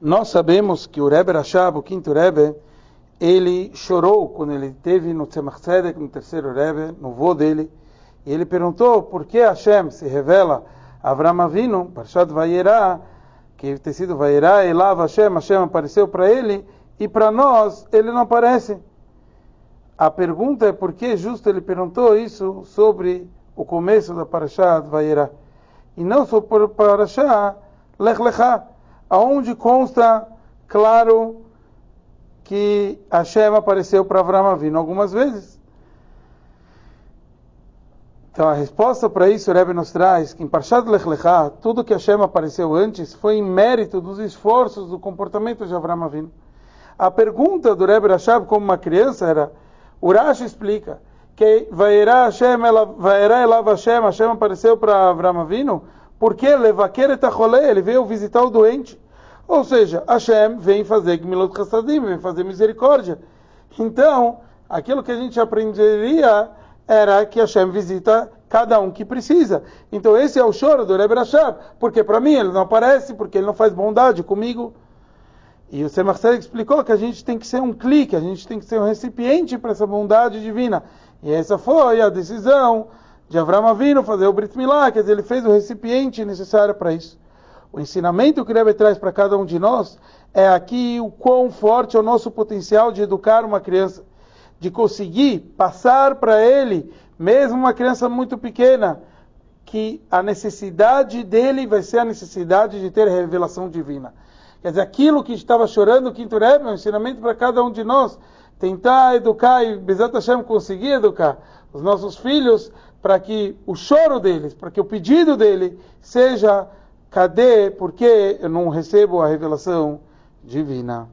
Nós sabemos que o Rebbe Rashab, o quinto Rebbe, ele chorou quando ele teve no Tzemach no terceiro Rebbe, no vô dele, e ele perguntou por que Hashem se revela a Avram Avinu, Parshat Vayera, que ter sido Vayera, Elav Hashem, Hashem apareceu para ele, e para nós ele não aparece. A pergunta é por que justo ele perguntou isso sobre o começo da Parashat Vayera, e não sobre Parashat Lech Lechá, aonde consta claro que Hashem apareceu para Avram Avinu algumas vezes. Então a resposta para isso o Rebbe nos traz que em Parshat Lech Lechá, tudo que Hashem apareceu antes foi em mérito dos esforços do comportamento de Avram Avinu. A pergunta do Rebbe Rashab como uma criança era, Urash explica, que Vairá Hashem, Vairá Elav Hashem, Hashem apareceu para Avram Avinu, porque Levaker et ele veio visitar o doente. Ou seja, Hashem vem fazer Gmilot Chassadim, vem fazer misericórdia. Então, aquilo que a gente aprenderia era que Hashem visita cada um que precisa. Então esse é o choro do Rebbe Rashab, porque para mim ele não aparece, porque ele não faz bondade comigo. E o Ser Marcelo explicou que a gente tem que ser um clique, a gente tem que ser um recipiente para essa bondade divina. E essa foi a decisão de Avram Avinu fazer o Brit Milá, quer dizer, ele fez o recipiente necessário para isso. O ensinamento que o Rebbe traz para cada um de nós é aqui o quão forte é o nosso potencial de educar uma criança, de conseguir passar para ele, mesmo uma criança muito pequena, que a necessidade dele vai ser a necessidade de ter revelação divina. Quer dizer, aquilo que estava chorando o quinto Rebbe é um ensinamento para cada um de nós, tentar educar e Bezat Hashem conseguir educar os nossos filhos para que o choro deles, para que o pedido dele seja cadê, por que eu não recebo a revelação divina?